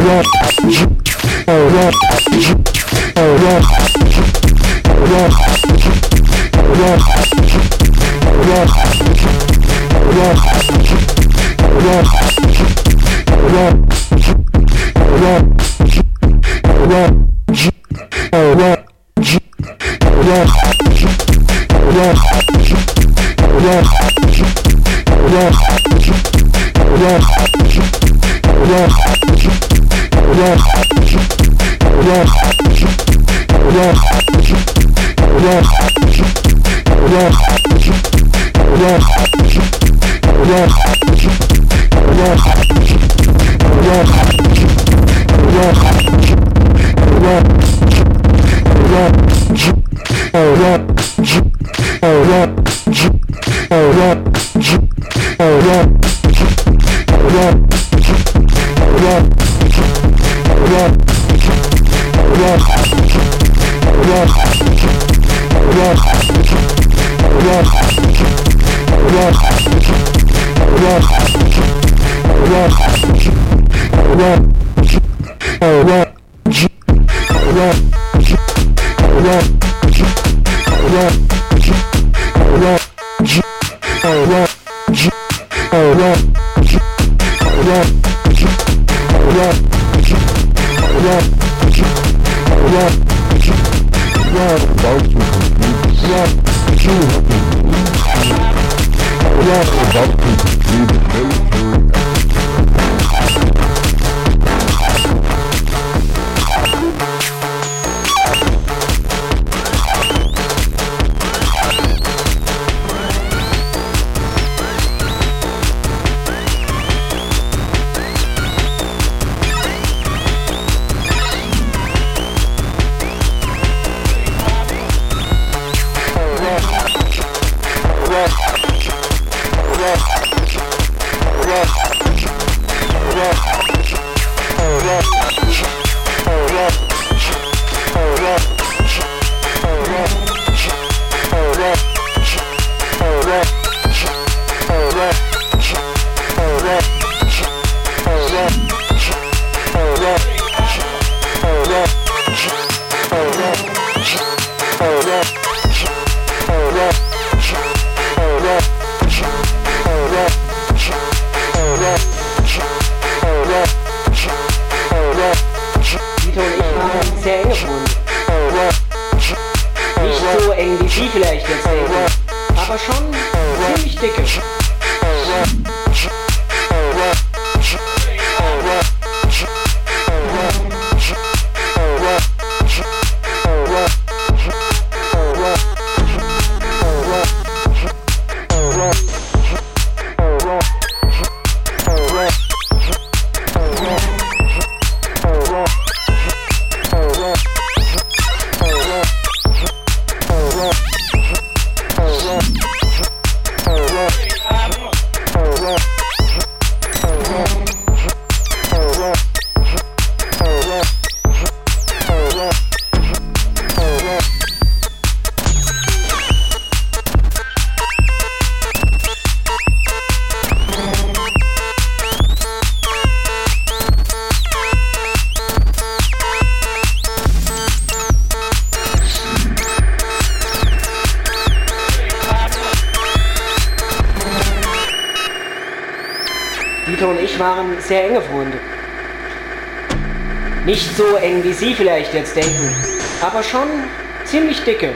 Oh, Dieter und ich waren sehr enge Freunde. Nicht so eng, wie Sie vielleicht jetzt denken, aber schon ziemlich dicke.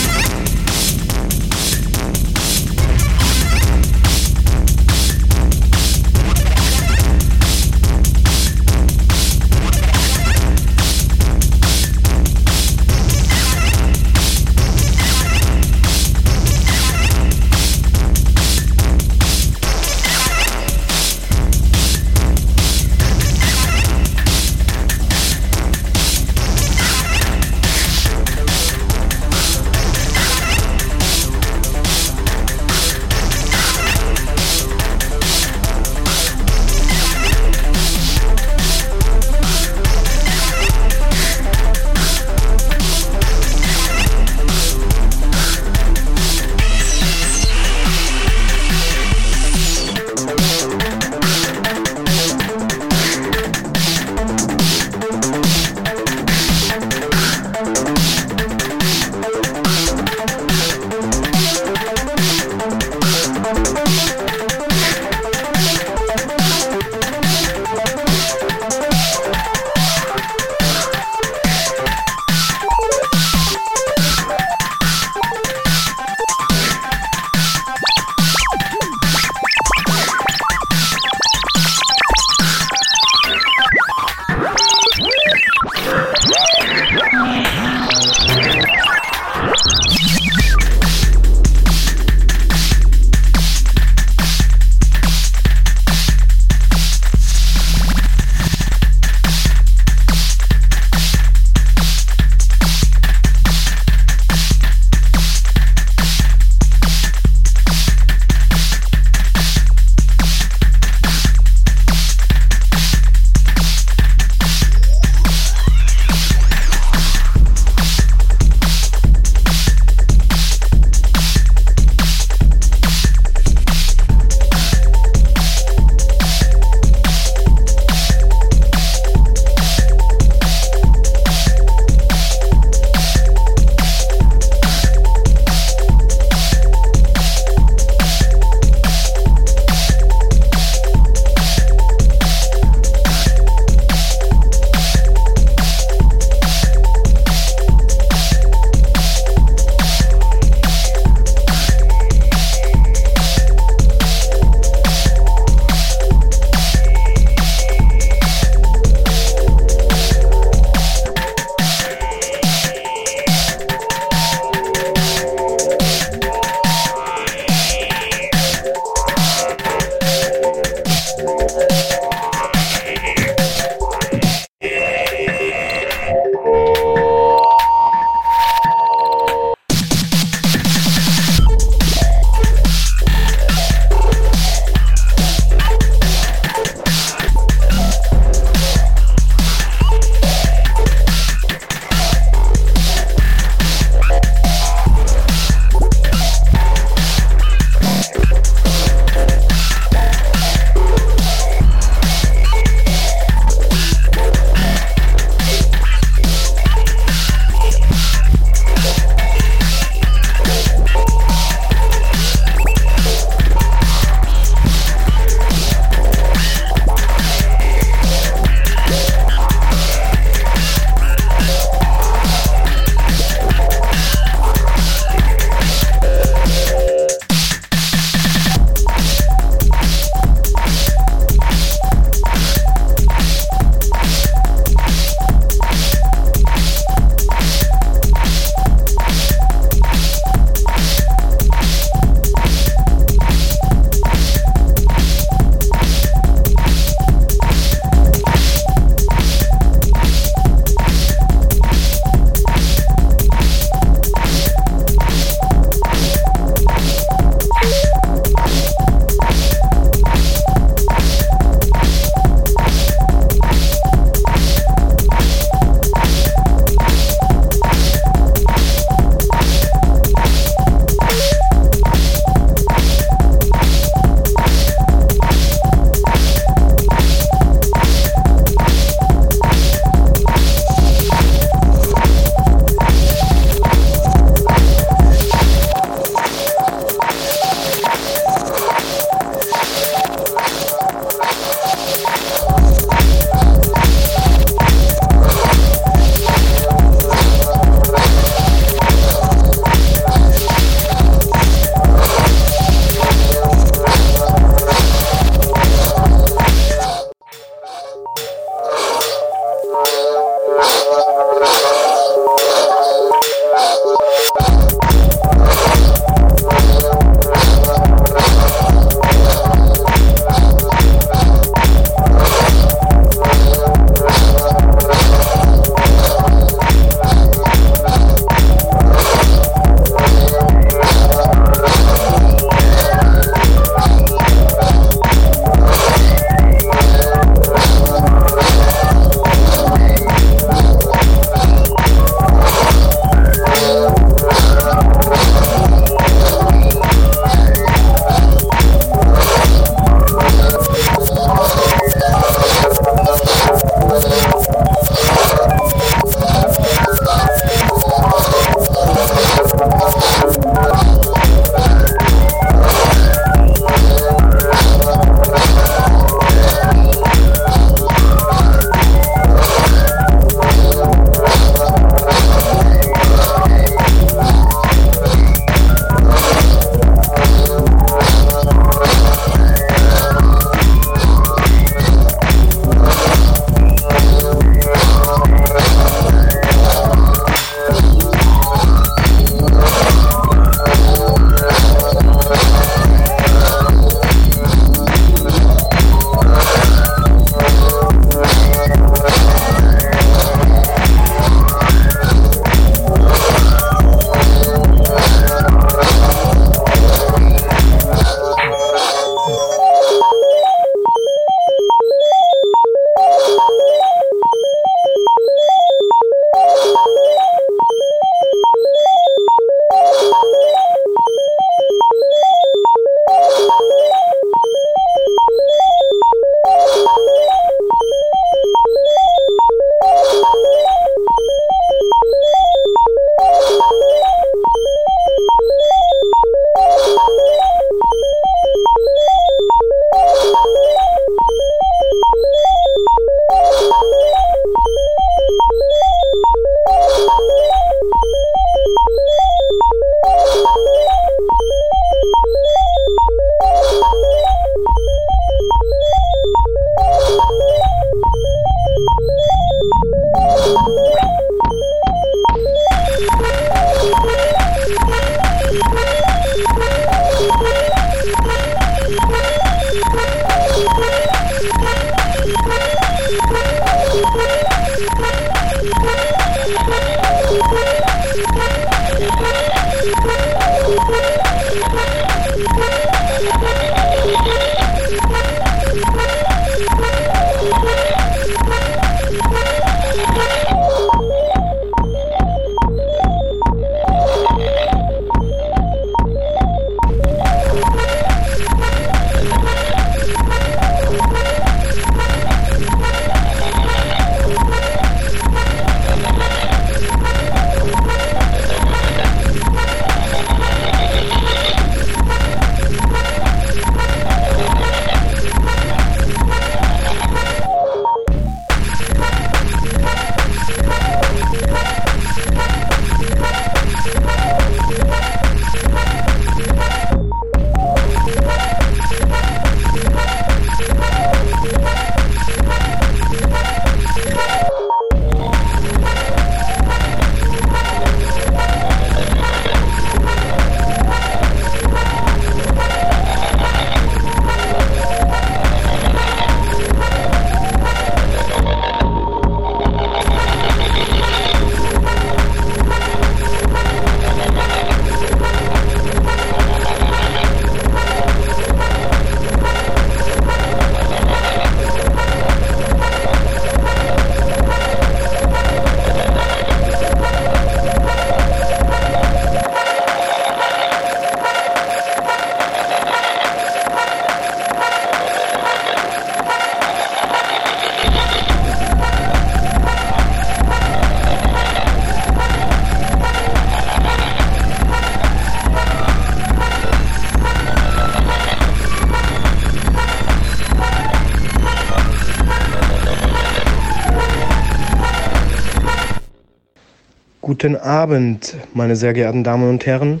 Guten Abend, meine sehr geehrten Damen und Herren.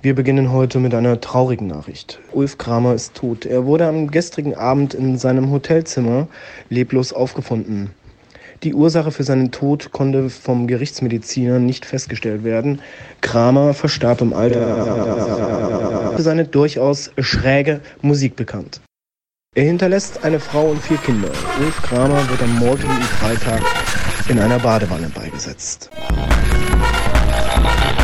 Wir beginnen heute mit einer traurigen Nachricht. Ulf Kramer ist tot. Er wurde am gestrigen Abend in seinem Hotelzimmer leblos aufgefunden. Die Ursache für seinen Tod konnte vom Gerichtsmediziner nicht festgestellt werden. Kramer verstarb im Alter für seine durchaus schräge Musik bekannt. Er hinterlässt eine Frau und vier Kinder. Ulf Kramer wird am morgigen Freitag in einer Badewanne beigesetzt. Bye.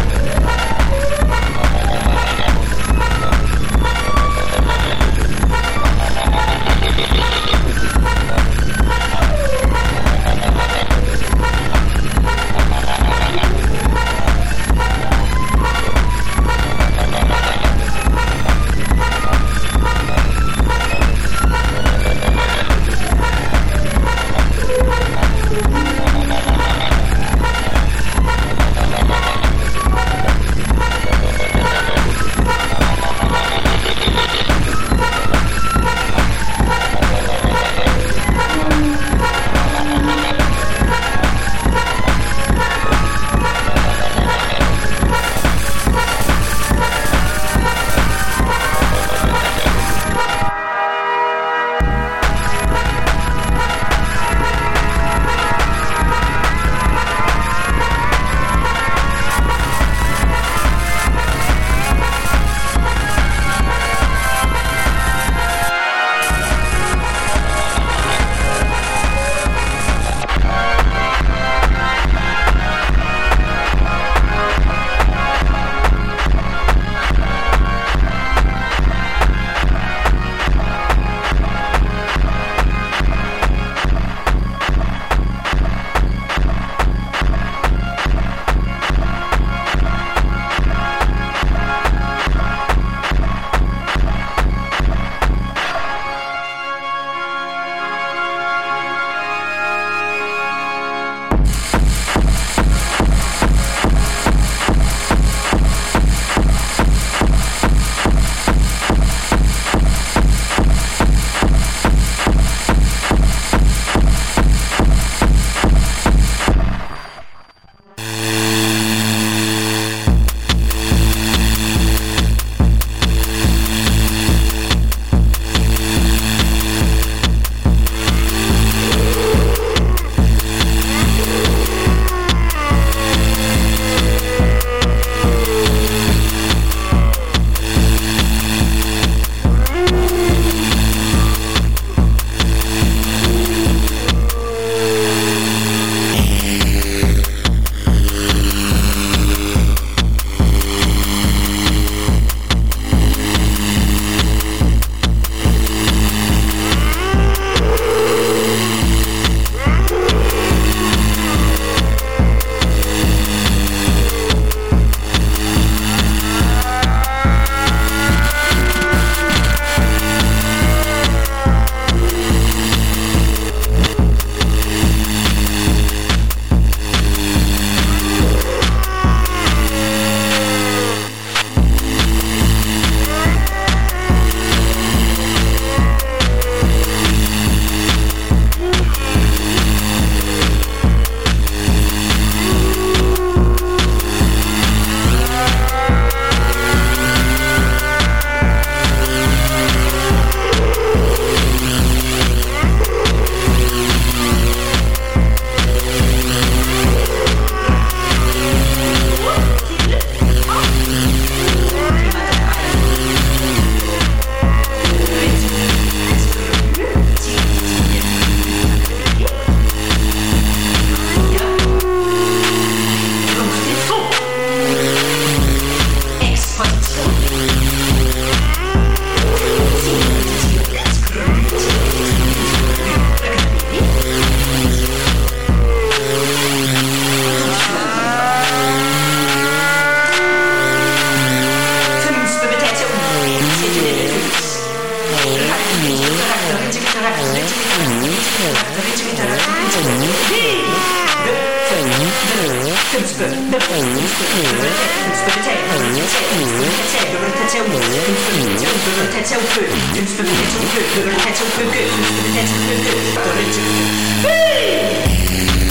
Hey!